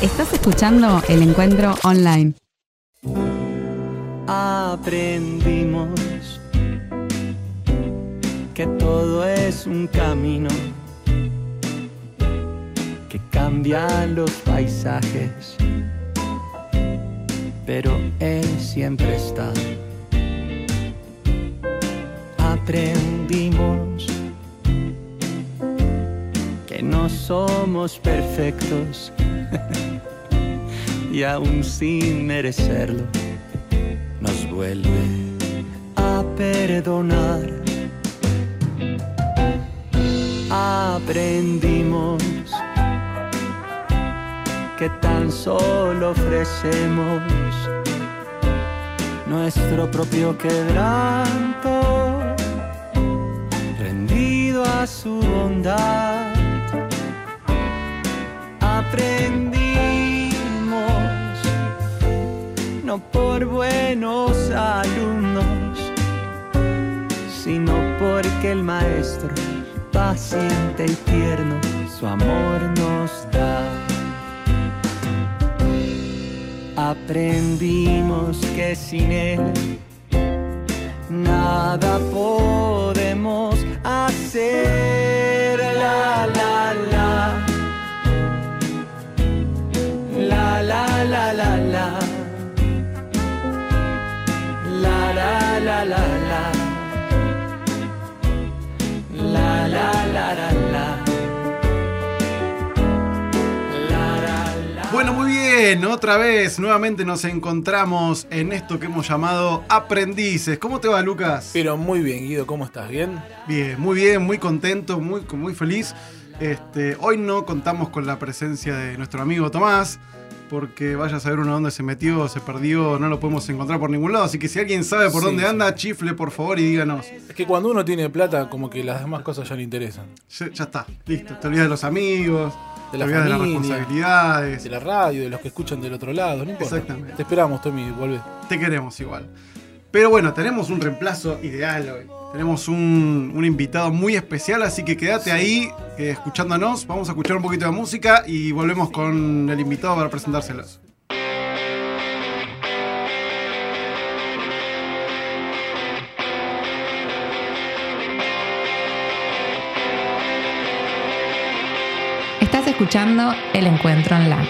Estás escuchando el encuentro online. Aprendimos que todo es un camino que cambia los paisajes, pero Él siempre está. Aprendimos que no somos perfectos y aún sin merecerlo nos vuelve a perdonar. Aprendimos que tan solo ofrecemos nuestro propio quebranto, rendido a su bondad. Aprendimos no por buenos alumnos, sino porque el maestro, paciente y tierno, su amor nos da. Aprendimos que sin él nada podemos bien, otra vez, nuevamente nos encontramos en esto que hemos llamado aprendices. ¿Cómo te va, Lucas? Pero muy bien, Guido, ¿cómo estás? ¿Bien? Bien, muy bien, muy contento, muy, muy feliz. Este, hoy no contamos con la presencia de nuestro amigo Tomás, porque vaya a saber uno dónde se metió, se perdió, no lo podemos encontrar por ningún lado. Así que si alguien sabe por Sí, dónde sí. anda, chifle por favor y díganos. Es que cuando uno tiene plata, como que las demás cosas ya le interesan. Ya, ya está, listo. Te olvidas de los amigos, De la olvidas de las familia. responsabilidades. De la radio, de los que escuchan del otro lado, no importa. Exactamente. Te esperamos, Tommy, vuelve. Te queremos igual. Pero bueno, tenemos un reemplazo ideal hoy. Tenemos un, un invitado muy especial, así que quédate ahí eh, escuchándonos. Vamos a escuchar un poquito de música y volvemos con el invitado para presentárselos. Escuchando el encuentro online.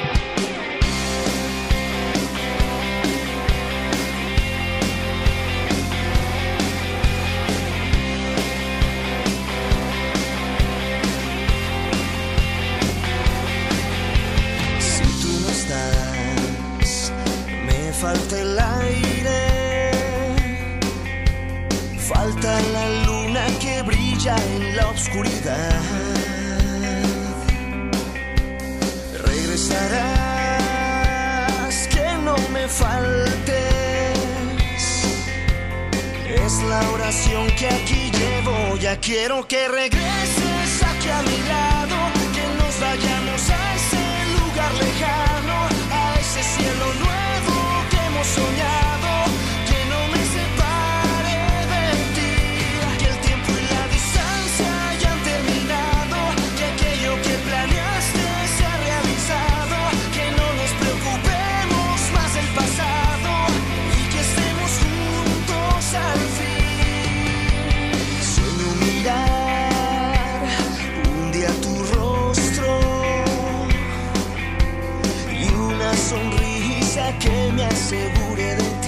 Que me asegure de ti.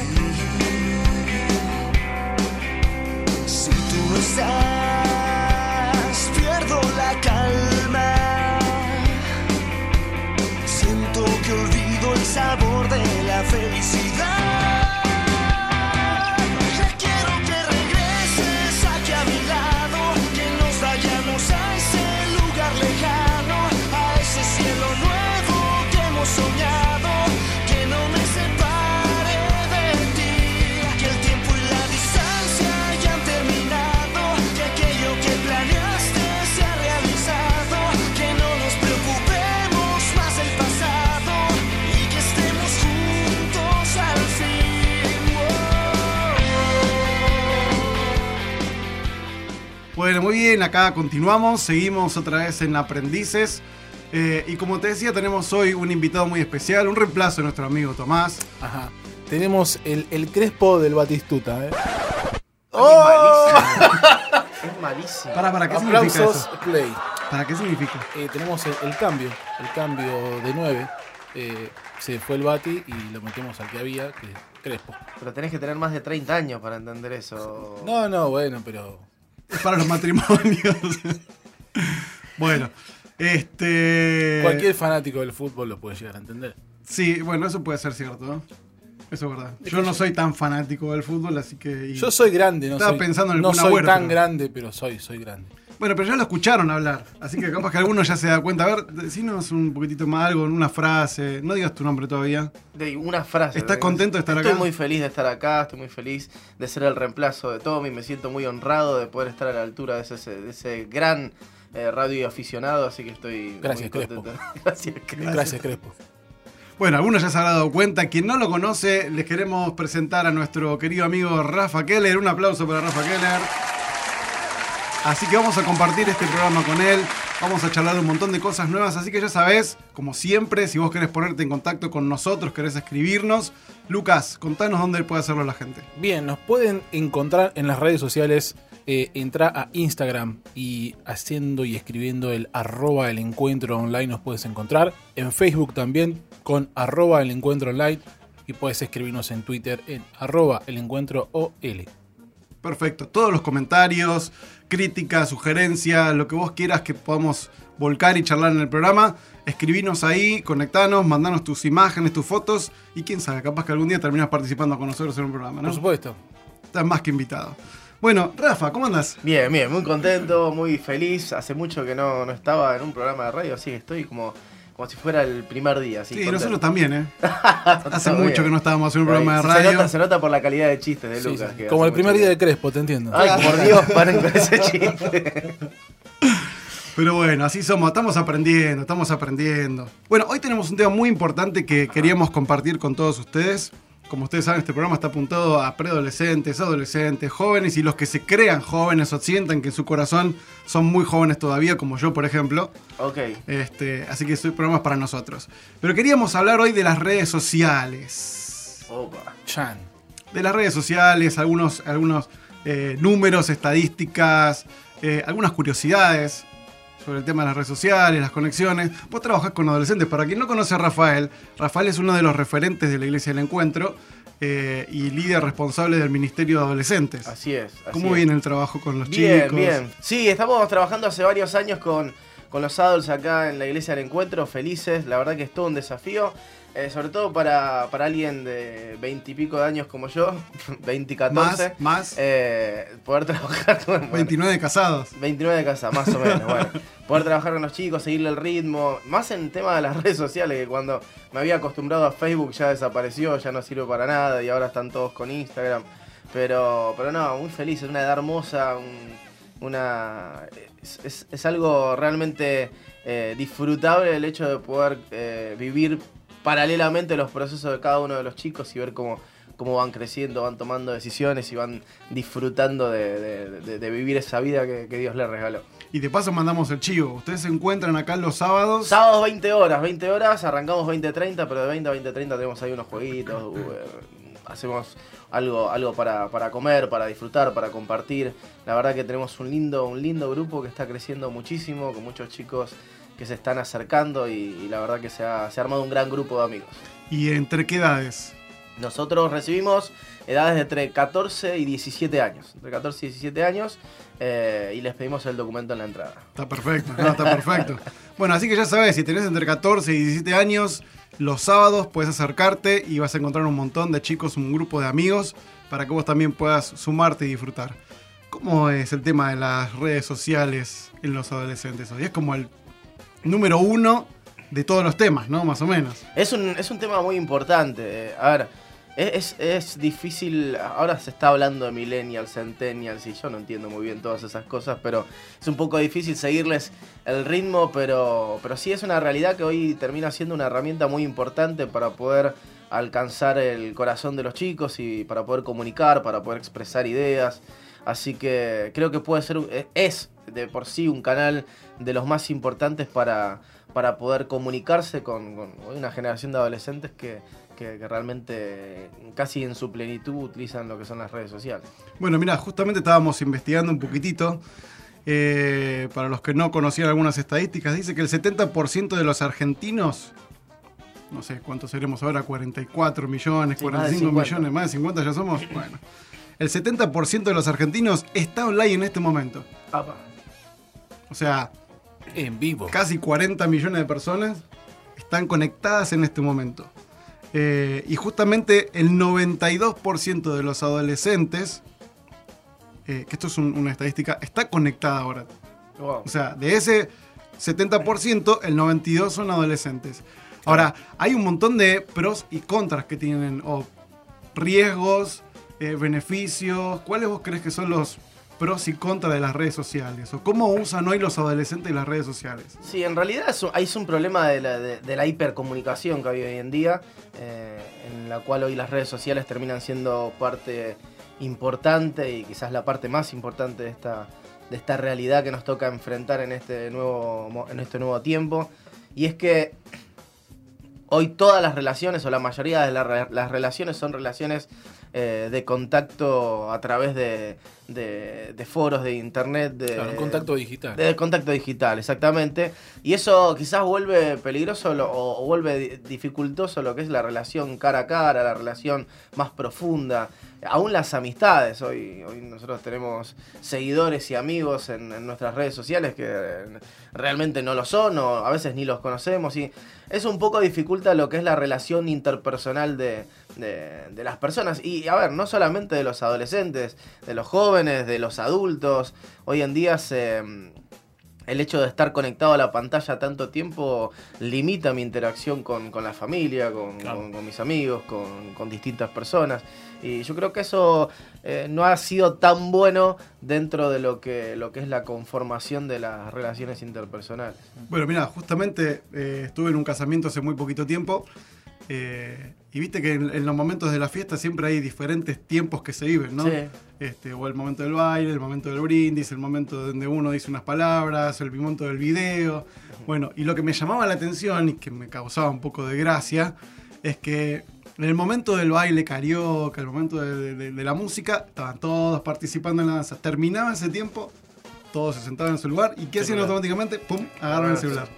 Bueno, muy bien, acá continuamos, seguimos otra vez en Aprendices. Eh, y como te decía, tenemos hoy un invitado muy especial, un reemplazo de nuestro amigo Tomás. Ajá. Tenemos el, el Crespo del Batistuta, ¿eh? Es malísimo. Para, para, ¿qué significa Aplausos, eso? play. ¿Para qué significa? Eh, tenemos el, el cambio, el cambio de 9. se fue el Bati y lo metemos al que había, que es Crespo. Pero tenés que tener más de 30 años para entender eso. No, no, bueno, pero para los matrimonios. bueno, este. cualquier fanático del fútbol lo puede llegar a entender. Sí, bueno, eso puede ser cierto, ¿no? Eso es verdad. Yo no soy tan fanático del fútbol, así que. y- Yo soy grande, no Estaba soy, pensando en el no soy tan pero- grande, pero soy, soy grande. Bueno, pero ya lo escucharon hablar, así que capaz que alguno ya se da cuenta. A ver, decinos un poquitito más algo, en una frase. No digas tu nombre todavía. De una frase. ¿Estás de- contento de estar estoy acá? muy feliz de estar acá, estoy muy feliz de ser el reemplazo de Tommy. Me siento muy honrado de poder estar a la altura de ese, de ese gran eh, radio aficionado, así que estoy Gracias, muy Crespo. contento. Gracias, Crespo. Gracias, Crespo. Bueno, algunos ya se habrán dado cuenta. Quien no lo conoce, les queremos presentar a nuestro querido amigo Rafa Keller. Un aplauso para Rafa Keller. Así que vamos a compartir este programa con él. Vamos a charlar de un montón de cosas nuevas. Así que ya sabés, como siempre, si vos querés ponerte en contacto con nosotros, querés escribirnos. Lucas, contanos dónde puede hacerlo la gente. Bien, nos pueden encontrar en las redes sociales. Eh, entra a Instagram y haciendo y escribiendo el arroba el encuentro online nos puedes encontrar. En Facebook también con arroba el encuentro online. Y puedes escribirnos en Twitter en arroba el encuentro OL. Perfecto. Todos los comentarios, críticas, sugerencias, lo que vos quieras que podamos volcar y charlar en el programa, escribinos ahí, conectanos, mandanos tus imágenes, tus fotos y quién sabe, capaz que algún día terminas participando con nosotros en un programa, ¿no? Por supuesto. Estás más que invitado. Bueno, Rafa, ¿cómo andas? Bien, bien, muy contento, muy feliz. Hace mucho que no, no estaba en un programa de radio, así que estoy como, como si fuera el primer día. Así Sí, contento. nosotros también, ¿eh? Hace mucho bien. que no estábamos en un programa de se radio. nota, se nota por la calidad de chistes de Sí, Lucas. sí. que Como el primer día de Crespo, te entiendo. Ay, por Dios, paren con ese chiste. Pero bueno, así somos, estamos aprendiendo, estamos aprendiendo. Bueno, hoy tenemos un tema muy importante que queríamos compartir con todos ustedes. Como ustedes saben, este programa está apuntado a preadolescentes, adolescentes, jóvenes y los que se crean jóvenes o sientan que en su corazón son muy jóvenes todavía, como yo, por ejemplo. ok. Este, así que este programa es para nosotros. Pero queríamos hablar hoy de las redes sociales. Opa. Chan. de las redes sociales, algunos, algunos eh, números, estadísticas, eh, algunas curiosidades sobre el tema de las redes sociales, las conexiones. Vos trabajás con adolescentes. Para quien no conoce a Rafael, Rafael es uno de los referentes de la Iglesia del Encuentro eh, y líder responsable del Ministerio de Adolescentes. Así es. así ¿Cómo es. viene el trabajo con los Bien, chicos? bien. Sí, estamos trabajando hace varios años con, con los adults acá en la iglesia del encuentro, felices. La verdad que es todo un desafío. Eh, sobre todo para, para alguien de veintipico de años como yo, 20 Más, 14, más, eh, poder trabajar con bueno, 29 casados. 29 de casa, más o menos. bueno, poder trabajar con los chicos, seguirle el ritmo. Más en tema de las redes sociales, que cuando me había acostumbrado a Facebook ya desapareció, ya no sirve para nada y ahora están todos con Instagram. Pero, pero no, muy feliz, es una edad hermosa, un- una es, es- es algo realmente eh, disfrutable el hecho de poder eh, vivir paralelamente los procesos de cada uno de los chicos y ver cómo, cómo van creciendo, van tomando decisiones y van disfrutando de, de- de- de vivir esa vida que, que Dios les regaló. Y de paso mandamos el chivo. Ustedes se encuentran acá los sábados. Sábados 20 horas, 20 horas, arrancamos 20-30, pero de 20 a 20-30 tenemos ahí unos jueguitos, eh, hacemos algo, algo para, para comer, para disfrutar, para compartir. La verdad que tenemos un lindo, un lindo grupo que está creciendo muchísimo, con muchos chicos que se están acercando y, y la verdad que se ha, se ha armado un gran grupo de amigos. ¿Y entre qué edades? Nosotros recibimos edades de entre 14 y 17 años. Entre 14 y 17 años eh, y les pedimos el documento en la entrada. Está perfecto, no, está perfecto. Bueno, así que ya sabes, si tenés entre 14 y 17 años, los sábados puedes acercarte y vas a encontrar un montón de chicos, un grupo de amigos, para que vos también puedas sumarte y disfrutar. ¿Cómo es el tema de las redes sociales en los adolescentes hoy? Es como el número uno de todos los temas, ¿no? Más o menos. Es un, es un tema muy importante. A ver, es, es- difícil. Ahora se está hablando de millennials, centennials, y yo no entiendo muy bien todas esas cosas, pero es un poco difícil seguirles el ritmo, pero, pero sí es una realidad que hoy termina siendo una herramienta muy importante para poder alcanzar el corazón de los chicos y para poder comunicar, para poder expresar ideas. Así que creo que puede ser, es de por sí un canal de los más importantes para, para poder comunicarse con, con una generación de adolescentes que, que- que realmente casi en su plenitud utilizan lo que son las redes sociales. Bueno, mira, justamente estábamos investigando un poquitito. eh, para los que no conocían algunas estadísticas, dice que el 70% de los argentinos, no sé cuántos seremos ahora, 44 millones, Sí, más de 45 50. millones, más de 50 ya somos. Bueno, el 70% de los argentinos está online en este momento. Apa. O sea, En vivo. casi 40 millones de personas están conectadas en este momento. Eh, y justamente el 92% de los adolescentes, eh, que esto es un- una estadística, está conectada ahora. Wow. O sea, de ese 70%, el 92% son adolescentes. Ahora, hay un montón de pros y contras que tienen, o riesgos, eh, beneficios. ¿Cuáles vos crees que son los pros y contras de las redes sociales? ¿O cómo usan hoy los adolescentes las redes sociales? Sí, en realidad es un, es un problema de la, hipercomunicación que hay hoy en día, eh, en la cual hoy las redes sociales terminan siendo parte importante y quizás la parte más importante de esta, de esta realidad que nos toca enfrentar en este nuevo, en este nuevo tiempo. Y es que hoy todas las relaciones, o la mayoría de las relaciones, son relaciones eh, de contacto a través de, de- de foros de internet. De, Claro, un contacto digital. de contacto digital, exactamente. Y eso quizás vuelve peligroso lo- o, o vuelve di- dificultoso lo que es la relación cara a cara, la relación más profunda. Aún las amistades. Hoy, hoy nosotros tenemos seguidores y amigos en, en nuestras redes sociales que eh, realmente no lo son o a veces ni los conocemos. Y eso un poco dificulta lo que es la relación interpersonal de, de- de las personas. Y a ver, no solamente de los adolescentes, de los jóvenes, de los adultos. Hoy en día se el hecho de estar conectado a la pantalla tanto tiempo limita mi interacción con, con la familia, con, Claro. con- con mis amigos, con, con distintas personas. Y yo creo que eso eh, no ha sido tan bueno dentro de lo que, lo que es la conformación de las relaciones interpersonales. Bueno, mira, justamente eh, estuve en un casamiento hace muy poquito tiempo eh, y viste que en, en los momentos de la fiesta siempre hay diferentes tiempos que se viven, ¿no? Sí. Este, o el momento del baile, el momento del brindis, el momento donde uno dice unas palabras, el momento del video. Bueno, y lo que me llamaba la atención y que me causaba un poco de gracia es que en el momento del baile carioca, el momento de, de- de la música, estaban todos participando en la danza. Terminaba ese tiempo, todos se sentaban en su lugar y ¿qué hacían automáticamente? ¡Pum! Agarran el celular.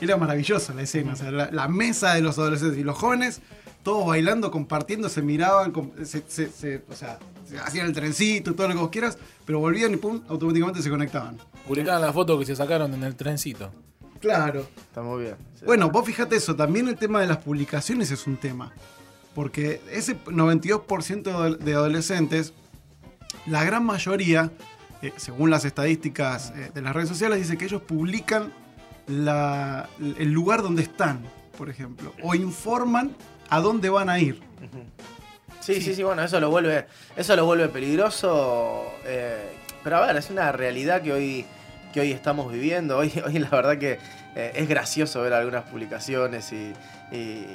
Era maravillosa la escena, o sea, la, la mesa de los adolescentes y los jóvenes, todos bailando, compartiendo, se miraban, se, se- se- o sea, se hacían el trencito, todo lo que vos quieras, pero volvían y pum, automáticamente se conectaban. Publicaban la foto que se sacaron en el trencito. Claro. Está muy bien. Sí. Bueno, vos fíjate eso, también el tema de las publicaciones es un tema. Porque ese 92% de adol- de adolescentes, la gran mayoría, eh, según las estadísticas eh, de las redes sociales, dice que ellos publican la- el lugar donde están, por ejemplo, o informan a dónde van a ir. Sí, sí, sí, bueno, eso lo vuelve, eso lo vuelve peligroso. eh, pero a ver, es una realidad que hoy, que hoy estamos viviendo. Hoy, hoy la verdad que eh, es gracioso ver algunas publicaciones y, y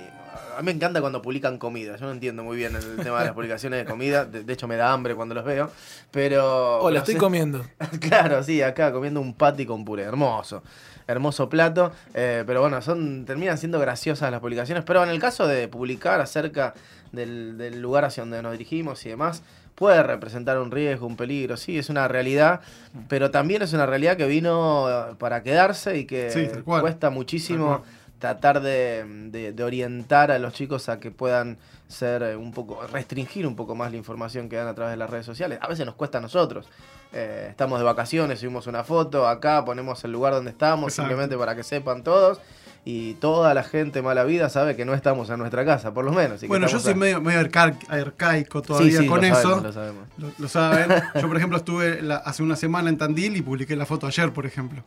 a mí me encanta cuando publican comida. Yo no entiendo muy bien el tema de las publicaciones de comida. De, de hecho, me da hambre cuando los veo. Pero. Hola, pero estoy sí- comiendo. Claro, sí, acá comiendo un patty con puré, hermoso. Hermoso plato. eh, pero bueno, son terminan siendo graciosas las publicaciones. Pero en el caso de publicar acerca del, del lugar hacia donde nos dirigimos y demás, puede representar un riesgo, un peligro. Sí, es una realidad. Pero también es una realidad que vino para quedarse y que Sí, cuesta muchísimo. Tratar de, de- de orientar a los chicos a que puedan ser eh, un poco, restringir un poco más la información que dan a través de las redes sociales. A veces nos cuesta a nosotros. Eh, estamos de vacaciones, subimos una foto, acá ponemos el lugar donde estamos, Exacto. simplemente para que sepan todos. Y toda la gente mala vida sabe que no estamos en nuestra casa, por lo menos. y que Bueno, yo soy a- medio, medio arca- arcaico todavía sí, con lo eso. sabemos, lo sabemos. Lo, lo saben. Yo, por ejemplo, estuve la- hace una semana en Tandil y publiqué la foto ayer, por ejemplo.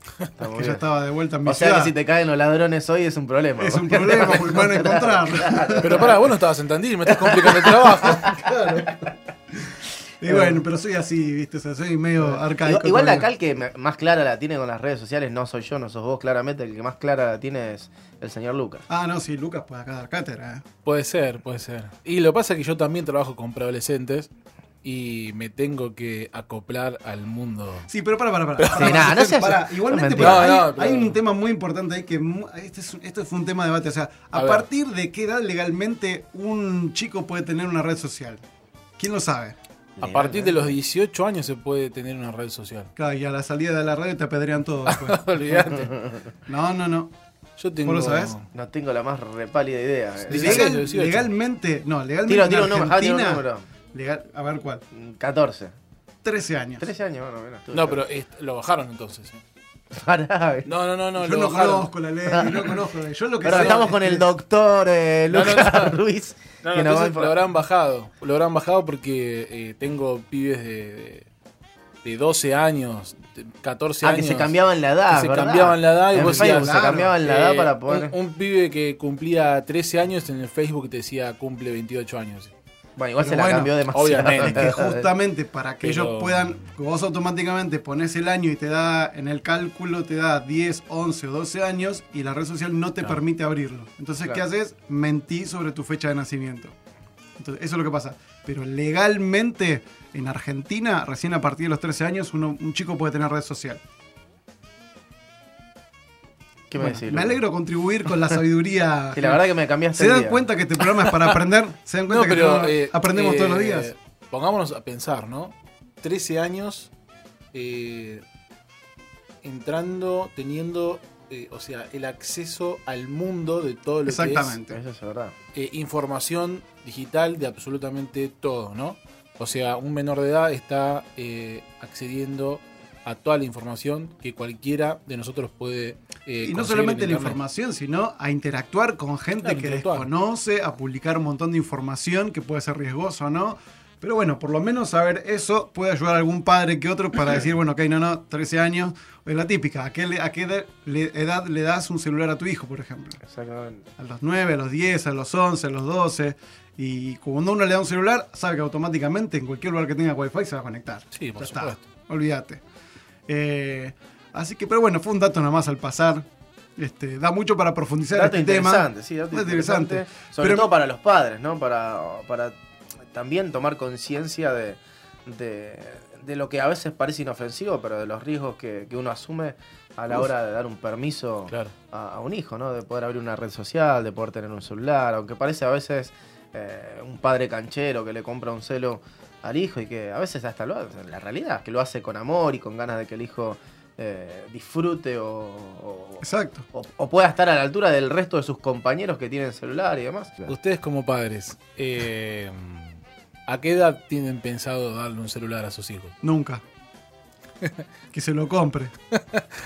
Que ya estaba de vuelta en mi O sea que si te caen los ladrones hoy es un problema. Es un problema porque me van a encontrar. Pero pará, vos no estabas en Tandil, me estás complicando el trabajo. Y bueno, pero soy así, ¿viste? O sea, soy medio arcaico. Igual, igual la cal que más clara la tiene con las redes sociales no soy yo, no sos vos, claramente. El que más clara la tiene es el señor Lucas. Ah, no, sí, Lucas puede acá dar cátedra. ¿eh? Puede ser, puede ser. Y lo que pasa es que yo también trabajo con preadolescentes y me tengo que acoplar al mundo. Sí, pero para, para, para. Sí, nada, no seas- Pará, igualmente, no hay, No, no, pero- hay un tema muy importante ahí que mu- este es, un- esto fue un tema de debate. O sea, ¿a, A ver. partir de qué edad legalmente un chico puede tener una red social? ¿Quién lo sabe? A partir de los 18 años se puede tener una red social. Claro, y a la salida de la radio te apedrean todo. después. Olvídate. no, no, no. Yo tengo. ¿Vos lo sabés? No tengo la más repálida idea. eh. Legal- 18, 18. legalmente, no, legalmente Tiro, tiro un número, ah, tiro un Argentina, número. legal- a ver cuál, 14. 13 años. 13 años, bueno, mira. estuve No, pero est- lo bajaron entonces. ¿eh? Pará, No, no, no, no. yo lo no bajaron. conozco la ley, no conozco la ley. Yo lo que Pero sé estamos es con que- el doctor eh, No, no, Lucas no. Ruiz. No, no, que entonces lo habrán bajado. Lo habrán bajado porque eh, tengo pibes de, de, de 12 años, de 14 Ah, años. que se cambiaban la edad. que se cambiaban la edad y en vos Facebook decías, se cambiaban la edad Eh, para poder. un, un pibe que cumplía 13 años en el Facebook te decía cumple 28 años. Bueno, igual Pero se la bueno, cambió demasiado. obviamente. Es que justamente para que Pero- ellos puedan, vos automáticamente pones el año y te da, en el cálculo te da 10, 11 o 12 años y la red social no te permite abrirlo. Entonces, ¿qué haces? Mentí sobre tu fecha de nacimiento. Entonces, eso es lo que pasa. Pero legalmente, en Argentina, recién a partir de los 13 años, uno- un chico puede tener red social. ¿Qué me Bueno, decís? me alegro contribuir con la sabiduría. Sí, la verdad que me cambiaste ¿Se dan día. cuenta que este programa es para aprender? ¿Se dan cuenta No, que pero eh, aprendemos eh, todos los días? Pongámonos a pensar, ¿no? 13 años eh, entrando, teniendo, eh, o sea, el acceso al mundo de todo lo Exactamente. Eso es verdad. que es eh, información digital de absolutamente todo, ¿no? O sea, un menor de edad está eh, accediendo a toda la información que cualquiera de nosotros puede eh, Y no solamente en la información, sino a interactuar con gente Claro, que interactuar. desconoce, a publicar un montón de información que puede ser riesgosa o no. Pero bueno, por lo menos saber eso puede ayudar a algún padre que otro para decir, bueno, ok, no, no, 13 años. Es la típica, ¿a qué, a qué edad, le, edad le das un celular a tu hijo, por ejemplo? Exactamente. A los 9, a los 10, a los 11, a los 12. Y cuando uno le da un celular, sabe que automáticamente en cualquier lugar que tenga wifi se va a conectar. Sí, por Ya está. supuesto. Olvídate. Eh, así que, pero bueno, fue un dato nada más al pasar. Este, da mucho para profundizar Dato este tema. interesante, sí, dato Dato interesante. interesante. Sobre Pero- todo para los padres, ¿no? Para, para también tomar conciencia de, de, de lo que a veces parece inofensivo, pero de los riesgos que, que uno asume a la Uf. hora de dar un permiso Claro. a, a un hijo, ¿no? De poder abrir una red social, de poder tener un celular, aunque parece a veces eh, un padre canchero que le compra un celo al hijo y que a veces hasta lo hace, en la realidad, que lo hace con amor y con ganas de que el hijo eh, disfrute o, o- Exacto. o- o pueda estar a la altura del resto de sus compañeros que tienen celular y demás. Ustedes como padres, eh, ¿a qué edad tienen pensado darle un celular a sus hijos? Nunca. que se lo compre.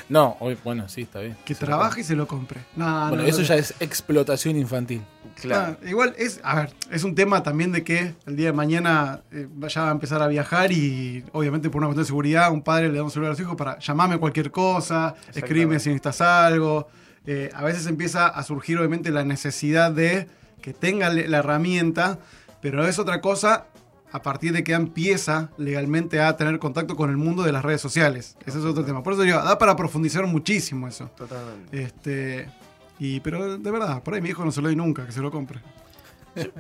No, hoy, bueno, sí, está bien. Que Se trabaje y se lo compre. No, Bueno, no, eso no. ya es explotación infantil. Claro. Ah, igual es, a ver, es un tema también de que el día de mañana eh, vaya a empezar a viajar y obviamente por una cuestión de seguridad un padre le da un celular a su hijo para llamarme cualquier cosa, escribirme si necesitas algo. Eh, a veces empieza a surgir obviamente la necesidad de que tenga la herramienta, pero es otra cosa a partir de que empieza legalmente a tener contacto con el mundo de las redes sociales. Ese es otro tema. Por eso digo, da para profundizar muchísimo eso. Totalmente. Este, y, pero de verdad, por ahí mi hijo no se lo doy nunca, que se lo compre.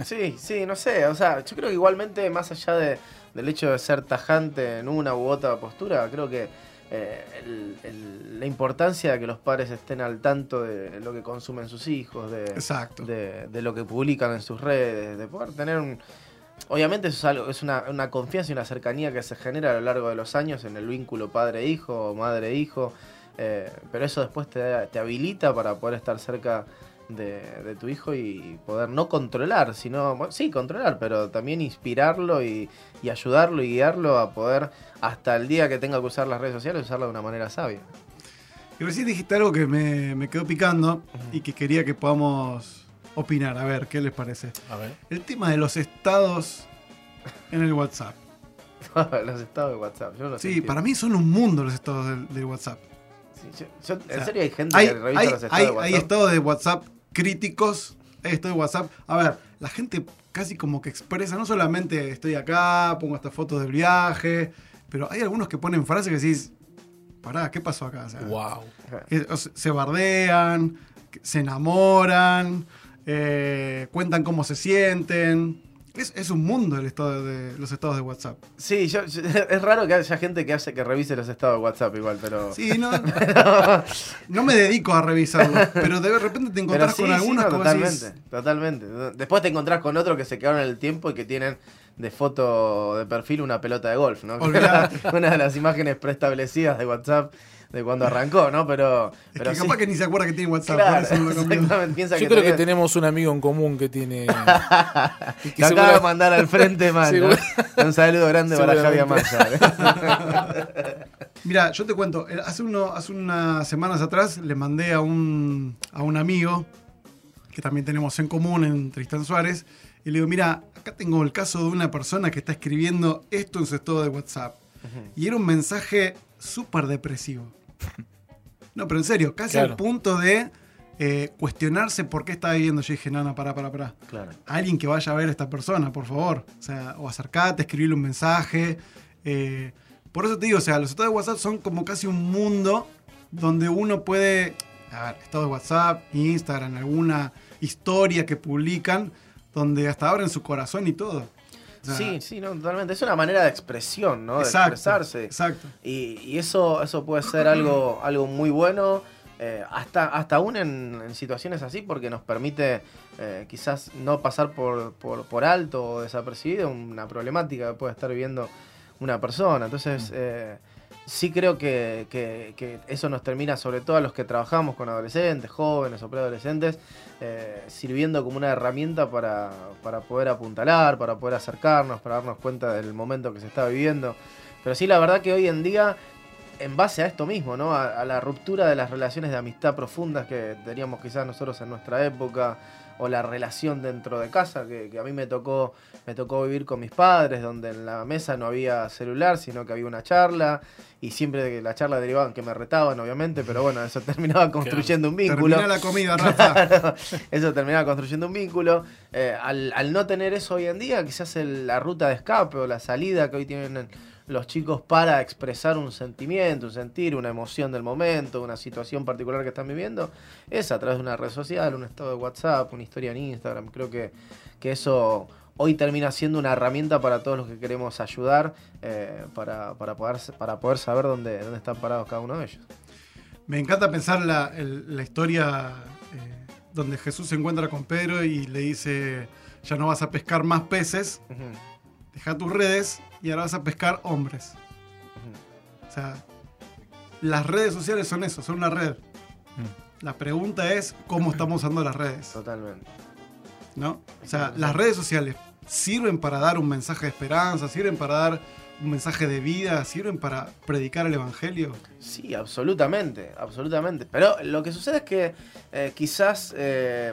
Sí, sí, no sé. O sea, yo creo que igualmente, más allá de- del hecho de ser tajante en una u otra postura, creo que eh, el- el- la importancia de que los padres estén al tanto de lo que consumen sus hijos, de, Exacto. de, de lo que publican en sus redes, de poder tener un... Obviamente eso es, algo, es una, una confianza y una cercanía que se genera a lo largo de los años en el vínculo padre-hijo o madre-hijo, eh, pero eso después te, te habilita para poder estar cerca de, de tu hijo y poder no controlar, sino, bueno, sí, controlar, pero también inspirarlo y, y ayudarlo y guiarlo a poder, hasta el día que tenga que usar las redes sociales, usarlo de una manera sabia. Y recién dijiste algo que me, me quedó picando y que quería que podamos opinar. A ver, ¿qué les parece? A ver. El tema de los estados en el WhatsApp. los estados de WhatsApp. Yo los Sí, entiendo. para mí son un mundo los estados del, del WhatsApp. Sí, yo- yo- en sea, serio hay gente Hay, que revisa hay- los estados hay- de hay WhatsApp. estados de WhatsApp críticos, hay estados de WhatsApp. A ver, la gente casi como que expresa, no solamente estoy acá, pongo estas fotos del viaje, pero hay algunos que ponen frases que decís, pará, ¿qué pasó acá? O sea, Wow. se bardean, se enamoran, eh, cuentan cómo se sienten. Es, es un mundo el estado de los estados de WhatsApp. Sí, yo, yo- es raro que haya gente que hace que revise los estados de WhatsApp igual, pero. Sí, no, no me dedico a revisarlo, pero de repente te encontrás sí, con sí, algunos no, vos totalmente, decís, totalmente. Después te encontrás con otros que se quedaron en el tiempo y que tienen de foto de perfil una pelota de golf, ¿no? Una de las imágenes preestablecidas de WhatsApp de cuando arrancó, ¿no? Pero, Es pero que sí. capaz que ni se acuerda que tiene WhatsApp, Claro, exactamente, piensa Yo creo que tenemos un amigo en común que tiene. y que acaba de mandar al frente mal, ¿no? Un saludo grande para Javi Seguramente. Amaya. ¿eh? Mira, yo te cuento, eh, hace, uno, hace unas semanas atrás le mandé a un, a un amigo que también tenemos en común en Tristán Suárez y le digo, mira, acá tengo el caso de una persona que está escribiendo esto en su estado de WhatsApp. Y era un mensaje súper depresivo. No, pero en serio, casi Claro. al punto de eh, cuestionarse por qué estaba viviendo. Yo dije, no, pará, pará, pará. Claro. Alguien que vaya a ver a esta persona, por favor. O sea, o acercate, escribirle un mensaje. eh, por eso te digo, o sea, los estados de WhatsApp son como casi un mundo donde uno puede, a ver, estado de WhatsApp, Instagram, alguna historia que publican, donde hasta abren su corazón y todo. O sea, sí, sí, no, totalmente. Es una manera de expresión, ¿no? De exacto, expresarse. Exacto. Y, y eso, eso puede ser algo, algo muy bueno, eh, hasta, hasta aún en, en situaciones así, porque nos permite eh, quizás no pasar por, por, por alto o desapercibido una problemática que puede estar viviendo una persona. Entonces, eh, sí creo que, que- eso nos termina, sobre todo a los que trabajamos con adolescentes, jóvenes o preadolescentes, eh, sirviendo como una herramienta para, para poder apuntalar, para poder acercarnos, para darnos cuenta del momento que se está viviendo. Pero sí, la verdad que hoy en día, en base a esto mismo, ¿no? A, a la ruptura de las relaciones de amistad profundas que teníamos quizás nosotros en nuestra época, o la relación dentro de casa, que, que a mí me tocó, me tocó vivir con mis padres, donde en la mesa no había celular, sino que había una charla, y siempre que la charla derivaba en que me retaban, obviamente, pero bueno, eso terminaba construyendo un vínculo. Termina la comida, Rafa. Eso terminaba construyendo un vínculo. Eh, al, al no tener eso hoy en día, quizás el- la ruta de escape o la salida que hoy tienen los chicos para expresar un sentimiento, un sentir, una emoción del momento, una situación particular que están viviendo, es a través de una red social, un estado de WhatsApp, una historia en Instagram. Creo que, que eso hoy termina siendo una herramienta para todos los que queremos ayudar, eh, para, para, poder, para poder saber dónde, dónde están parados cada uno de ellos. Me encanta pensar la, el- la historia eh, donde Jesús se encuentra con Pedro y le dice, ya no vas a pescar más peces, deja tus redes y ahora vas a pescar hombres. O sea, las redes sociales son eso, son una red. La pregunta es cómo estamos usando las redes, Totalmente. ¿no? O sea, las redes sociales sirven para dar un mensaje de esperanza, sirven para dar un mensaje de vida, sirven para predicar el evangelio. Sí, absolutamente, absolutamente. Pero lo que sucede es que eh, quizás eh,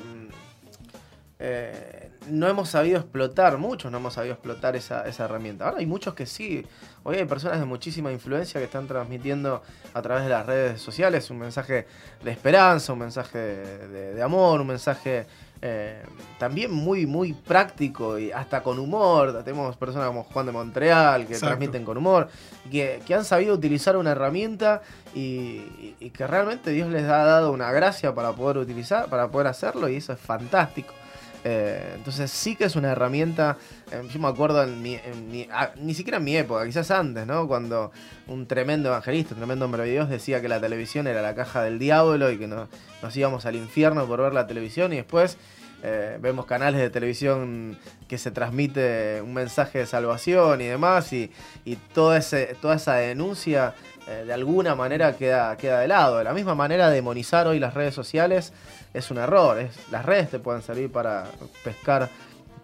eh, no hemos sabido explotar, muchos no hemos sabido explotar esa, esa herramienta. Ahora hay muchos que sí. Hoy hay personas de muchísima influencia que están transmitiendo a través de las redes sociales un mensaje de esperanza, un mensaje de, de- de amor, un mensaje eh, también muy, muy práctico y hasta con humor. Tenemos personas como Juan de Montreal que Exacto. transmiten con humor, que, que han sabido utilizar una herramienta y, y- y que realmente Dios les ha dado una gracia para poder utilizar, para poder hacerlo y eso es fantástico. Eh, entonces sí que es una herramienta, eh, yo me acuerdo en mi, en mi- ni siquiera en mi época, quizás antes, ¿no? Cuando un tremendo evangelista, un tremendo hombre de Dios decía que la televisión era la caja del diablo y que no- nos íbamos al infierno por ver la televisión y después eh, vemos canales de televisión que se transmite un mensaje de salvación y demás y, y toda, ese, toda esa denuncia eh, de alguna manera queda, queda de lado. De la misma manera demonizar hoy las redes sociales es un error. Es, las redes te pueden servir para pescar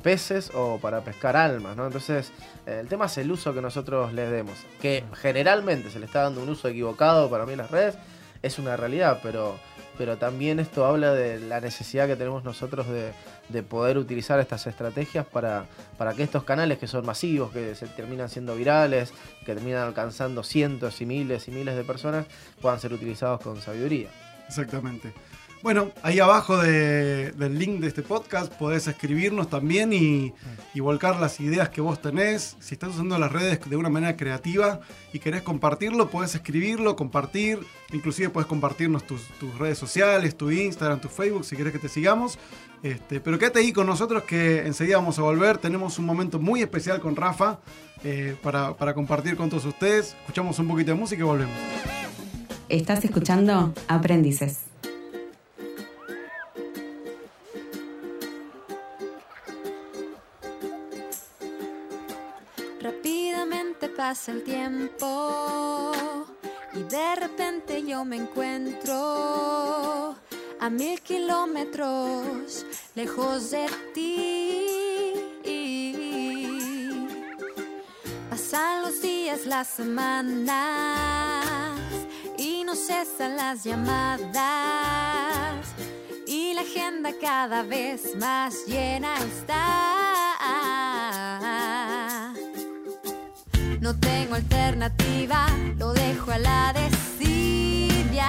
peces o para pescar almas, ¿no? Entonces, eh, el tema es el uso que nosotros les demos. Que generalmente se le está dando un uso equivocado para mí las redes, es una realidad, pero, pero también esto habla de la necesidad que tenemos nosotros de, de poder utilizar estas estrategias para, para que estos canales que son masivos, que se terminan siendo virales, que terminan alcanzando cientos y miles y miles de personas, puedan ser utilizados con sabiduría. Exactamente. Bueno, ahí abajo de- del link de este podcast podés escribirnos también y, volcar las ideas que vos tenés. Si estás usando las redes de una manera creativa y querés compartirlo, podés escribirlo, compartir. Inclusive podés compartirnos tus, tus redes sociales, tu Instagram, tu Facebook, si querés que te sigamos. Este, pero quédate ahí con nosotros que enseguida vamos a volver. Tenemos un momento muy especial con Rafa eh, para, para compartir con todos ustedes. Escuchamos un poquito de música y volvemos. Estás escuchando Aprendices. Pasa el tiempo y de repente yo me encuentro a mil kilómetros lejos de ti. Pasan los días, las semanas y no cesan las llamadas y la agenda cada vez más llena está. No tengo alternativa, lo dejo a la desidia.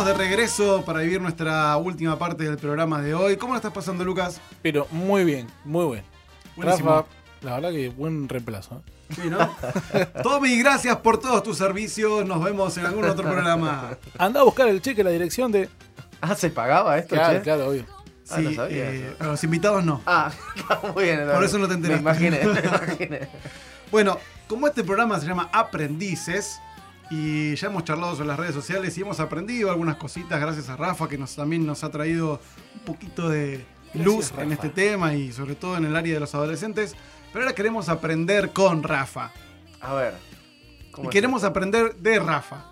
Estamos de regreso para vivir nuestra última parte del programa de hoy. ¿Cómo la estás pasando, Lucas? Pero muy bien, muy bien. Buenísimo. Rafa, la verdad que buen reemplazo. ¿eh? Sí, ¿no? Tommy, gracias por todos tus servicios. Nos vemos en algún otro programa. Anda a buscar el cheque, la dirección de. Ah, ¿se pagaba esto, Claro, che? claro, obvio. Ah, no Sí, sabía eh, a los invitados no. Ah, muy bien. Por eso no te enteraste. Me imaginé, me imaginé. Bueno, como este programa se llama Aprendices y ya hemos charlado sobre las redes sociales y hemos aprendido algunas cositas gracias a Rafa que nos, también nos ha traído un poquito de luz en Rafa. este tema y sobre todo en el área de los adolescentes. Pero ahora queremos aprender con Rafa. A ver. Y ¿cómo es queremos esto? aprender de Rafa.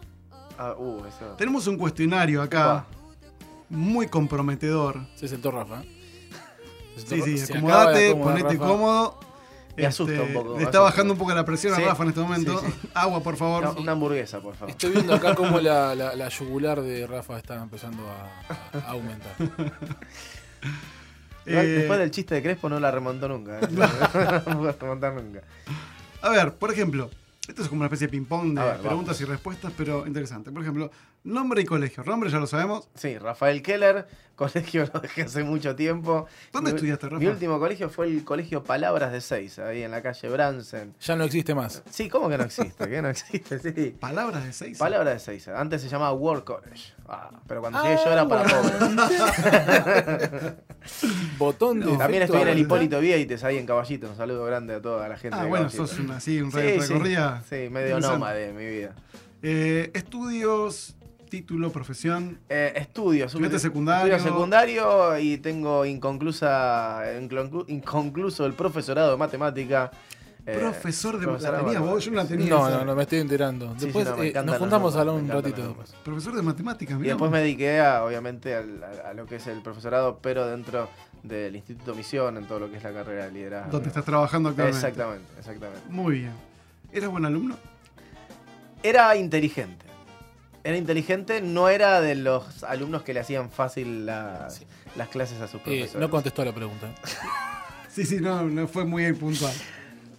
Ah, uh, eso. Tenemos un cuestionario acá muy comprometedor. Se sentó Rafa. Se Sí, sentó- sí, acomodate, acomodar ponete Rafa. cómodo. Este, Me asusta un poco, Le está bajando un poco la presión Sí, a Rafa en este momento. sí, sí. Agua, por favor. Una, una hamburguesa, por favor. Estoy viendo acá cómo la, la, la yugular de Rafa está empezando a, a aumentar. Eh, Después del chiste de Crespo no la remontó nunca. ¿eh? no pudo remontar nunca. A ver, por ejemplo, esto es como una especie de ping-pong de ver, preguntas vamos. y respuestas, pero interesante. Por ejemplo, nombre y colegio. Nombre ya lo sabemos. Sí, Rafael Keller, colegio lo dejé hace mucho tiempo. ¿Dónde Mi- estudiaste, Rafa? Mi último colegio fue el colegio Palabras de Seis, ahí en la calle Bransen. Ya no existe más. Sí, ¿cómo que no existe? ¿Qué no existe? Sí. Palabras de seis. Palabras de Seis. Antes se llamaba World College. Ah, pero cuando llegué yo era para pobres. Botón de. También estoy en el de- Hipólito Vieites, ahí en Caballito. Un saludo grande a toda la gente ah, de bueno, Caballito. sos una, así, un Sí, re- sí. recorrida. Sí, medio nómade en mi vida. Eh, estudios, título, profesión. Eh, estudios. ¿Estudiaste secundario? Estudio secundario y tengo inconclusa, inconclu- inconcluso el profesorado de matemática. Eh, Profesor de profesorado ¿La tenías vos? Yo no la tenía. No, no, no, me estoy enterando. Después sí, no, me eh, nos juntamos a hablar un ratito después. Profesor de matemáticas, Y mirá después me dediqué a, obviamente al- a, a lo que es el profesorado, pero dentro del Instituto Misión en todo lo que es la carrera de liderazgo. Donde estás trabajando actualmente. Exactamente, exactamente. Muy bien. ¿Eras buen alumno? Era inteligente. Era inteligente, no era de los alumnos que le hacían fácil las, las clases a sus Eh, profesores. no contestó a la pregunta. Sí, sí, no, no fue muy puntual.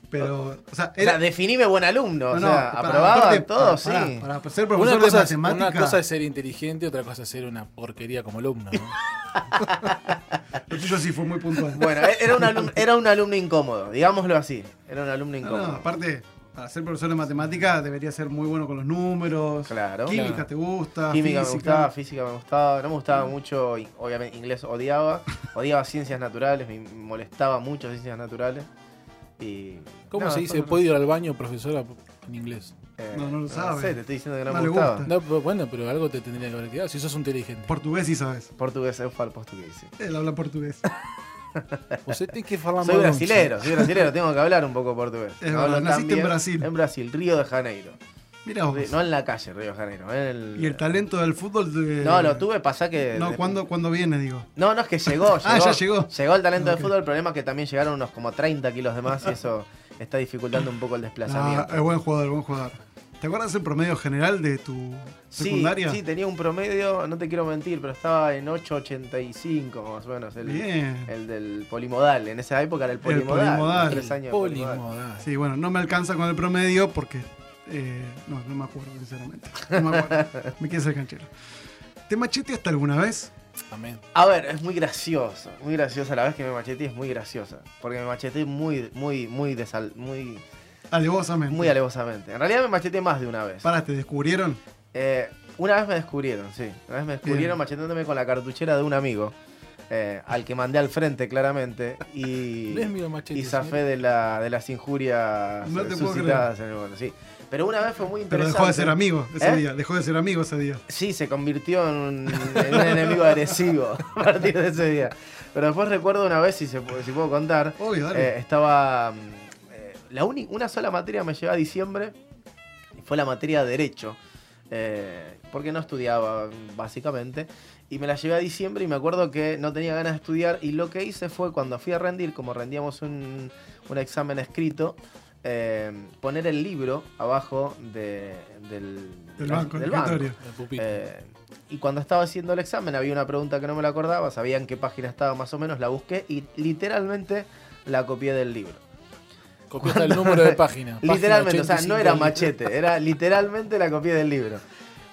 Pero, o sea, O sea, definime buen alumno. o no, sea, para- aprobaba aparte, todo, para- sí. Para, para ser Una profesor cosa, de matemática. una cosa es ser inteligente, otra cosa es ser una porquería como alumno. ¿no? Lo tuyo sí fue muy puntual. Bueno, e- era un, alumno, era un alumno incómodo, digámoslo así. Era un alumno No, incómodo. no, aparte, para ser profesor de matemática debería ser muy bueno con los números. Claro. Química Claro. te gusta. Química me gustaba, física me gustaba, no me gustaba mucho, obviamente inglés odiaba, odiaba ciencias naturales, me molestaba mucho ciencias naturales. Y, ¿Cómo no, se dice? ¿Puedo ir al baño, profesora, en inglés? eh, No, no lo sabe. sé, te estoy diciendo que no, No me le gustaba. gusta. No, pero bueno, pero algo te tendría que haber quedado. Si sos inteligente. Portugués sí sabes. Portugués, eu falo portugués. sí. Él habla portugués. Que hablar Soy más brasilero, soy brasilero, tengo que hablar un poco portugués. Es verdad, naciste en. Brasil. En Brasil, Río de Janeiro. Mira vos. No en la calle, Río de Janeiro. en el- Y el talento del fútbol. de- No, lo tuve, pasa que... No, ¿cuándo, ¿cuándo viene, digo? No, no, es que llegó, llegó. Ah, ya llegó. Llegó el talento Ok. del fútbol, el problema es que también llegaron unos como 30 kilos de más y eso está dificultando un poco el Ah, desplazamiento. es buen jugador, buen jugador. ¿Te acuerdas el promedio general de tu secundaria? sí, tenía un promedio, no te quiero mentir, pero estaba en 8.85 más o menos. El, Bien. el del polimodal. En esa época era el polimodal. polimodal. Tres años de polimodal. Polimodal. Sí, bueno, no me alcanza con el promedio porque. eh, no, no me acuerdo, sinceramente. No me acuerdo. me quiere ser canchero. ¿Te macheteaste alguna vez? Amén. A ver, es muy gracioso, muy graciosa la vez que me macheteé, es muy graciosa. Porque me macheteé muy, muy, muy, desal, muy, Alevosamente. muy alevosamente. En realidad me macheteé más de una vez. Para, ¿te descubrieron? Eh, una vez me descubrieron, sí. Una vez me descubrieron Bien. macheteándome con la cartuchera de un amigo. eh, al que mandé al frente, claramente. Y, No es mío machete, y zafé de, la, de las injurias No te puedo suscitadas en el mundo. Sí. Pero una vez fue muy Pero interesante. dejó de ser amigo ese ¿Eh? día. Dejó de ser amigo ese día. Sí, se convirtió en un, en un enemigo agresivo a partir de ese día. Pero después recuerdo una vez, si, se, si puedo contar, Obvio, dale. eh, estaba... la uni- una sola materia me llevó a diciembre y fue la materia de Derecho. eh, porque no estudiaba, básicamente. Y me la llevé a diciembre y me acuerdo que no tenía ganas de estudiar. Y lo que hice fue cuando fui a rendir, como rendíamos un, un examen escrito, eh, poner el libro abajo de- del, Del banco, el escritorio. El pupitre. eh, y cuando estaba haciendo el examen había una pregunta que no me la acordaba, sabía en qué página estaba más o menos, la busqué y literalmente la copié del libro. Copiaste el número de página. Página Literalmente, o sea, no era 85. machete, era literalmente la copié del libro.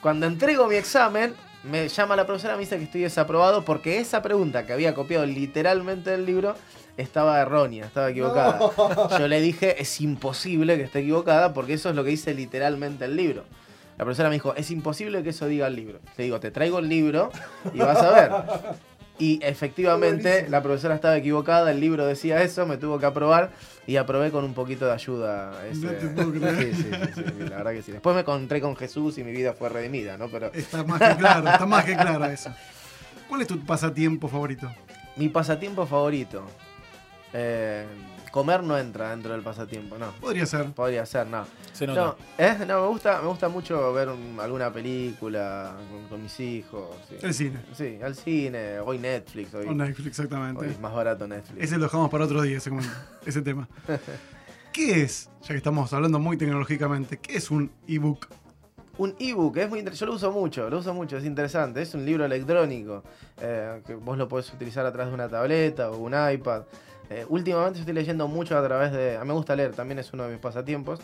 Cuando entrego mi examen, me llama la profesora y me dice que estoy desaprobado porque esa pregunta que había copiado literalmente del libro estaba errónea, estaba equivocada. Yo le dije, es imposible que esté equivocada porque eso es lo que dice literalmente el libro. La profesora me dijo, es imposible que eso diga el libro. Le digo, te traigo el libro y vas a ver. Y efectivamente la profesora estaba equivocada, el libro decía eso, me tuvo que aprobar y aprobé con un poquito de ayuda. Ese... No te puedo creer. Sí, sí, sí, sí, la verdad que sí. Después me encontré con Jesús y mi vida fue redimida, ¿no? Pero Está más que claro, está más que claro eso. ¿Cuál es tu pasatiempo favorito? mi pasatiempo favorito. eh, comer no entra dentro del pasatiempo, no. Podría ser. Podría ser, no. Se nota. No, ¿eh? no me, gusta, me gusta mucho ver un- alguna película con, con mis hijos. Sí. El cine. Sí, al cine, hoy Netflix, hoy, O Netflix, hoy exactamente. es más barato Netflix. Ese lo dejamos para otro día, ese, ese tema. ¿Qué es, ya que estamos hablando muy tecnológicamente, qué es un ebook? Un ebook, es muy inter- yo lo uso mucho, lo uso mucho, es interesante. Es un libro electrónico eh, que vos lo podés utilizar a través de una tableta o un iPad. Eh, últimamente estoy leyendo mucho a través de. A mí me gusta leer, también es uno de mis pasatiempos.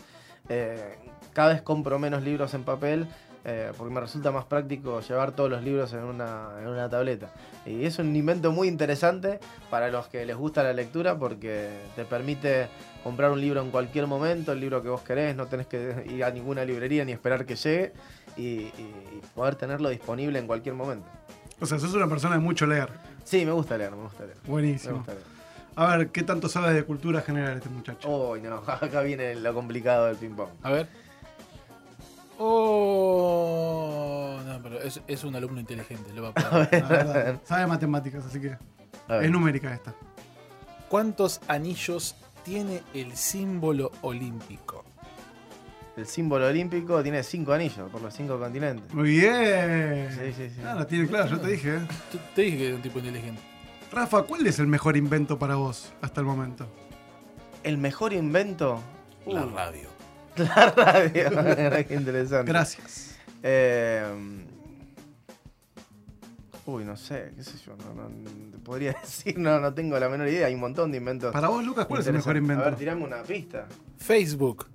Eh, cada vez compro menos libros en papel eh, porque me resulta más práctico llevar todos los libros en una, en una tableta. Y es un invento muy interesante para los que les gusta la lectura porque te permite comprar un libro en cualquier momento, el libro que vos querés, no tenés que ir a ninguna librería ni esperar que llegue y, poder tenerlo disponible en cualquier momento. O sea, sos una persona de mucho leer. Sí, me gusta leer, me gusta leer. Me Buenísimo. gusta leer. A ver, ¿qué tanto sabes de cultura general este muchacho? Uy, no, acá viene lo complicado del ping-pong. A ver. Oh, no, pero es, es un alumno inteligente, lo va a poder. La verdad, sabe matemáticas, así que A ver. es numérica esta. ¿Cuántos anillos tiene el símbolo olímpico? El símbolo olímpico tiene cinco anillos por los cinco continentes. Muy bien. Sí, sí, sí. Ah, la tiene clara, yo te dije. ¿eh? Te- Te dije que era un tipo inteligente. Rafa, ¿cuál es el mejor invento para vos hasta el momento? El mejor invento. La Uy, radio. la radio. Qué interesante. Gracias. Eh, uy, no sé, qué sé yo. No, no- te podría decir, no, no tengo la menor idea. Hay un montón de inventos. Para vos, Lucas, ¿cuál es el mejor invento? A ver, tirame una pista. Facebook.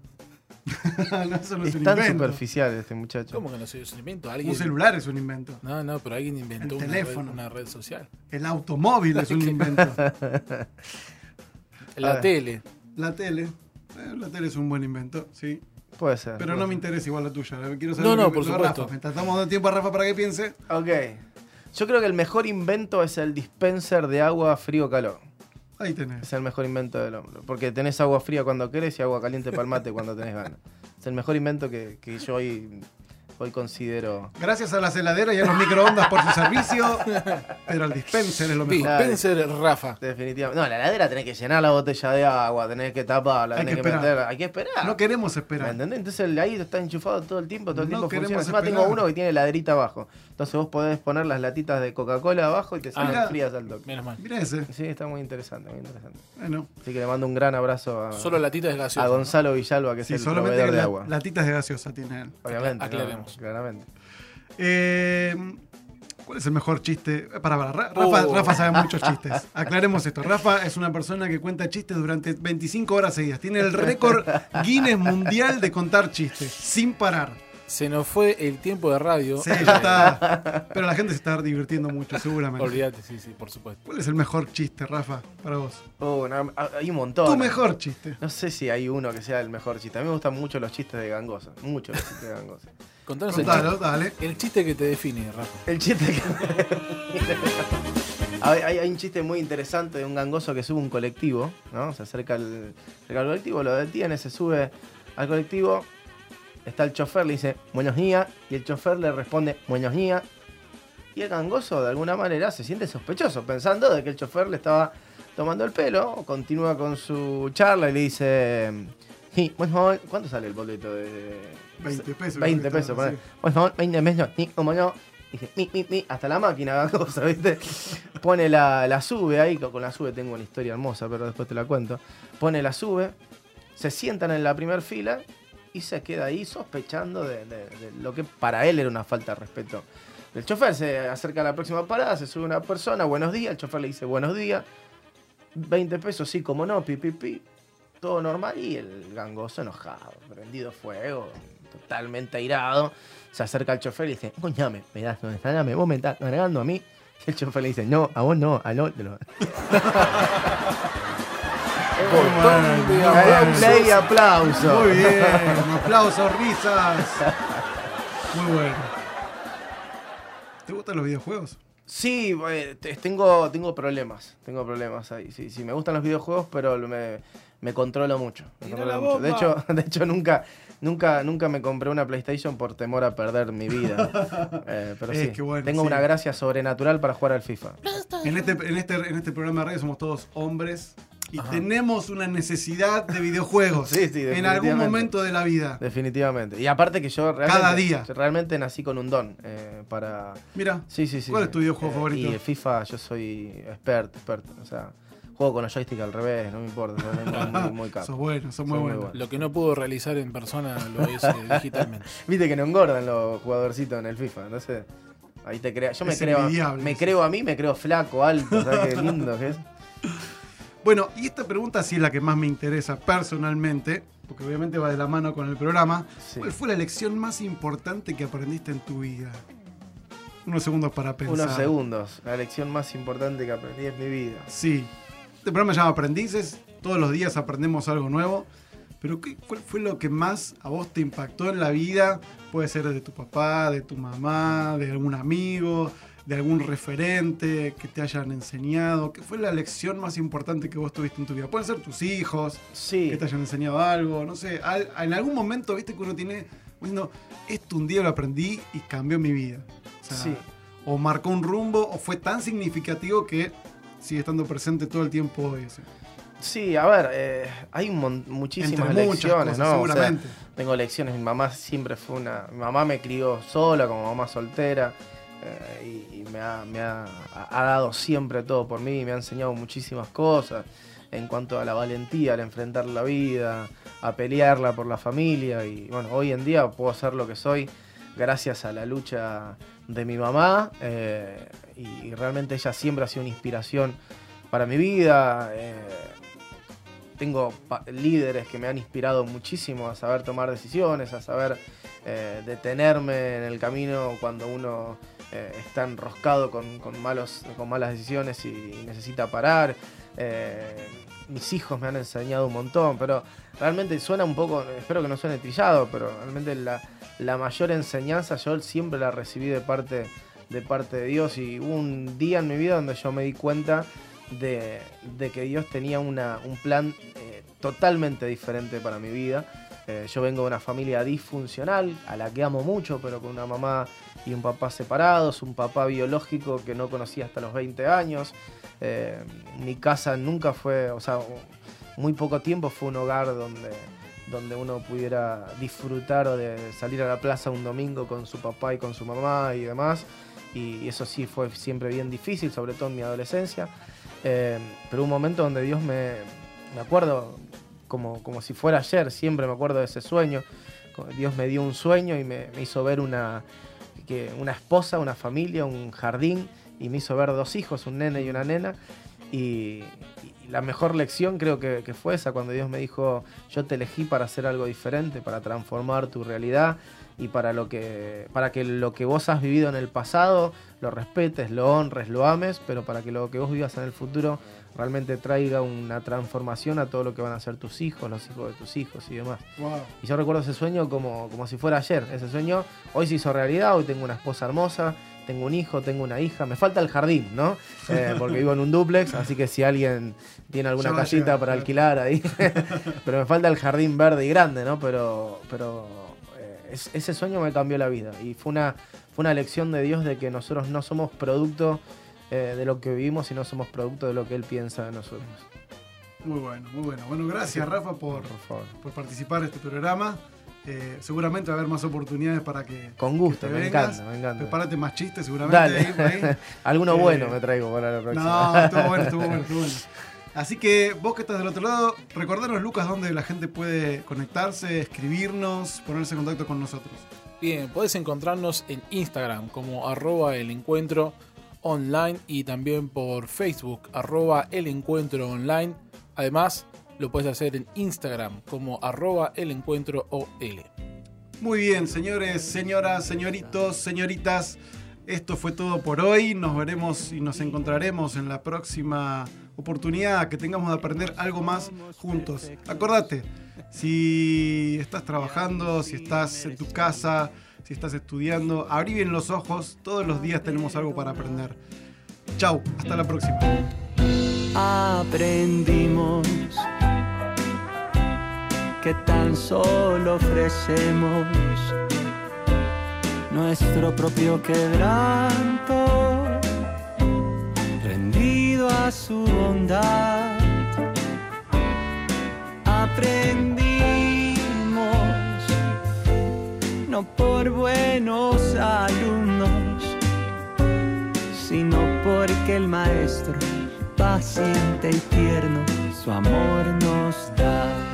no, eso no es, Es un tan invento. superficial este muchacho. ¿Cómo que no? ¿Es un invento? ¿Alguien? Un celular es un invento. No, no, pero alguien inventó El una red, teléfono. una red social. El automóvil es un invento. La tele. La tele. eh, la tele es un buen invento, sí. Puede ser. Pero puede no me interesa igual la tuya. Quiero saber No, no, por supuesto. Rafa. Mientras estamos dando tiempo a Rafa para que piense. Ok. Yo creo que el mejor invento es el dispenser de agua frío-calor. Ahí tenés. Es el mejor invento del hombre. Porque tenés agua fría cuando querés y agua caliente para el mate cuando tenés ganas. Es el mejor invento que, que yo hoy, hoy considero. Gracias a las heladeras y a los microondas por su servicio. Pero el dispenser es lo mejor. Dispenser Rafa. Definitivamente. No, la heladera tenés que llenar la botella de agua, tenés que taparla, Hay tenés que que, meterla. Hay que esperar. No queremos ¿Me esperar. entendés? Entonces ahí está enchufado todo el tiempo, todo el No tiempo queremos funciona. Encima esperar. tengo uno que tiene laderita abajo. Entonces vos podés poner las latitas de Coca-Cola abajo y te salen Ah. frías al toque. Menos mal. Mira ese. Sí, está muy interesante, muy interesante. Bueno, Así que le mando un gran abrazo a, Solo latitas de a gaseosa. Gonzalo Villalba, que es el proveedor de la- agua. latitas de gaseosa tiene él. Obviamente. Aclaremos. Claramente. Eh, ¿Cuál es el mejor chiste? Para, para, Rafa, Oh. Rafa sabe muchos chistes. Aclaremos esto. Rafa es una persona que cuenta chistes durante 25 horas seguidas. Tiene el récord Guinness mundial de contar chistes sin parar. Se nos fue el tiempo de radio. Sí, ya está. Pero la gente se está divirtiendo mucho, seguramente. Olvídate, sí, sí, por supuesto. ¿Cuál es el mejor chiste, Rafa, para vos? Oh, no, hay un montón. Tu mejor chiste. No sé si hay uno que sea el mejor chiste. A mí me gustan mucho los chistes de gangosa. Mucho los chistes de gangosa. Contanos el Contalo, chiste, dale. el chiste que te define, Rafa. El chiste que. hay, hay- hay un chiste muy interesante de un gangoso que sube un colectivo, ¿no? Se acerca al, acerca al colectivo, lo detiene, se sube al colectivo. Está el chofer, le dice, buenos días. Y el chofer le responde, buenos días. Y el gangoso, de alguna manera, se siente sospechoso, pensando de que el chofer le estaba tomando el pelo. Continúa con su charla y le dice, sí, bueno, ¿cuánto sale el boleto de 20 pesos. 20 pesos, Sí. poné. Por favor, 20 pesos, como no. Dice, mi, mi, mi, hasta la máquina haga cosas, ¿viste? Pone la, la sube ahí, con la sube tengo una historia hermosa, pero después te la cuento. Pone la sube, se sientan en la primera fila y se queda ahí sospechando de, de- de lo que para él era una falta de respeto. El chofer se acerca a la próxima parada, se sube una persona, buenos días, el chofer le dice buenos días, 20 pesos, sí, como no, pi, pi, pi. Todo normal y el gangoso enojado, prendido fuego, totalmente airado. Se acerca al chofer y le dice, coñame, me das donde está, dame, vos me estás cargando a mí. Y el chofer le dice, no, a vos no, al otro. Botón de aplausos. Play aplauso. Muy bien. Aplausos, risas. Muy bueno. ¿Te gustan los videojuegos? Sí, eh, te- tengo, tengo problemas. Tengo problemas ahí. Sí, sí, me gustan los videojuegos, pero me, me controlo mucho. me Tira controlo la mucho. De hecho, de hecho nunca, nunca, nunca me compré una PlayStation por temor a perder mi vida. Eh, pero Es sí, que bueno, tengo sí. una gracia sobrenatural para jugar al FIFA. En este, en, este, en este programa de radio somos todos hombres y tenemos una necesidad de videojuegos Sí, sí, en algún momento de la vida. Definitivamente. Y aparte que yo realmente, Cada día. realmente nací con un don eh, para... Mira, Sí, sí, sí. ¿Cuál es tu videojuego Eh, favorito? Y FIFA yo soy experto, experto. O sea, juego con los joystick al revés, no me importa. soy muy, muy, muy capo. sos bueno, sos muy muy bueno. Lo que no pudo realizar en persona lo hice digitalmente. Viste que no engordan los jugadorcitos en el FIFA, entonces ahí te crea. Yo me Es creo, me eso. creo a mí, me creo flaco, alto, ¿sabes qué lindo que es? Bueno, y esta pregunta sí es la que más me interesa personalmente, porque obviamente va de la mano con el programa. Sí. ¿Cuál fue la lección más importante que aprendiste en tu vida? Unos segundos para pensar. Unos segundos. La lección más importante que aprendí en mi vida. Sí. Este programa se llama Aprendices. Todos los días aprendemos algo nuevo. Pero ¿qué, ¿cuál fue lo que más a vos te impactó en la vida? Puede ser de tu papá, de tu mamá, de algún amigo, de algún referente que te hayan enseñado. ¿Qué fue la lección más importante que vos tuviste en tu vida? Pueden ser tus hijos, Sí. que te hayan enseñado algo, no sé. al- en algún momento, viste que uno tiene, diciendo, esto un día lo aprendí y cambió mi vida. O sea, Sí. o marcó un rumbo, o fue tan significativo que sigue estando presente todo el tiempo hoy. Sí, a ver, eh, hay mon- muchísimas Entre lecciones, cosas, ¿no? O sea, seguramente. tengo lecciones, mi mamá siempre fue una... Mi mamá me crió sola, como mamá soltera. eh, y, y me, ha, me ha- ha dado siempre todo por mí, me ha enseñado muchísimas cosas en cuanto a la valentía, al enfrentar la vida, a pelearla por la familia y bueno, hoy en día puedo ser lo que soy gracias a la lucha de mi mamá eh, y, realmente ella siempre ha sido una inspiración para mi vida. eh, tengo líderes que me han inspirado muchísimo a saber tomar decisiones, a saber eh, detenerme en el camino cuando uno eh, está enroscado con, con malos, con malas decisiones y, necesita parar. Mis hijos me han enseñado un montón, pero realmente suena un poco, espero que no suene trillado, pero realmente la, la mayor enseñanza yo siempre la recibí de parte, de parte de Dios y hubo un día en mi vida donde yo me di cuenta de, que Dios tenía una- un plan eh, totalmente diferente para mi vida. Eh, yo vengo de una familia disfuncional, a la que amo mucho, pero con una mamá y un papá separados, un papá biológico que no conocía hasta los 20 años. Eh, mi casa nunca fue, o sea, muy poco tiempo fue un hogar donde, donde uno pudiera disfrutar de salir a la plaza un domingo con su papá y con su mamá y demás. Y eso sí fue siempre bien difícil, sobre todo en mi adolescencia. Eh, pero un momento donde Dios me, me acuerdo como, como si fuera ayer, siempre me acuerdo de ese sueño. Dios me dio un sueño y me, me hizo ver una, una esposa, una familia, un jardín y me hizo ver dos hijos, un nene y una nena. Y, y la mejor lección creo que, que fue esa, cuando Dios me dijo, yo te elegí para hacer algo diferente, para transformar tu realidad y para, lo que, para que lo que vos has vivido en el pasado lo respetes, lo honres, lo ames, pero para que lo que vos vivas en el futuro realmente traiga una transformación a todo lo que van a ser tus hijos, los hijos de tus hijos y demás. Wow. Y yo recuerdo ese sueño como, como si fuera ayer. Ese sueño hoy se hizo realidad, hoy tengo una esposa hermosa, tengo un hijo, tengo una hija. Me falta el jardín, ¿no? Eh, porque vivo en un duplex, así que si alguien tiene alguna casita para alquilar ahí. pero me falta el jardín verde y grande, ¿no? Pero, pero es- ese sueño me cambió la vida. Y fue una, fue una lección de Dios de que nosotros no somos producto eh, de lo que vivimos, sino somos producto de lo que Él piensa de nosotros. Muy bueno, muy bueno. Bueno, gracias Rafa por, Por favor. por participar en este programa. Eh, seguramente va a haber más oportunidades para que, Con gusto, que te me vengas. encanta, me encanta. Prepárate más chistes seguramente. Dale. ahí, ahí. Alguno Eh, bueno me traigo para la próxima. No, estuvo bueno, estuvo bueno, estuvo bueno. Así que vos que estás del otro lado, recordanos, Lucas, dónde la gente puede conectarse, escribirnos, ponerse en contacto con nosotros. Bien, puedes encontrarnos en Instagram como arroba el encuentro online y también por Facebook arroba el encuentro online. Además, lo puedes hacer en Instagram como arroba el encuentro OL. Muy bien, señores, señoras, señoritos, señoritas. Esto fue todo por hoy. Nos veremos y nos encontraremos en la próxima oportunidad que tengamos de aprender algo más juntos. Acordate, si estás trabajando, si estás en tu casa, si estás estudiando, abrí bien los ojos. Todos los días tenemos algo para aprender. Chau, hasta la próxima. aprendimos que tan solo ofrecemos nuestro propio quebranto, su bondad. Aprendimos no por buenos alumnos, sino porque el maestro paciente y tierno su amor nos da.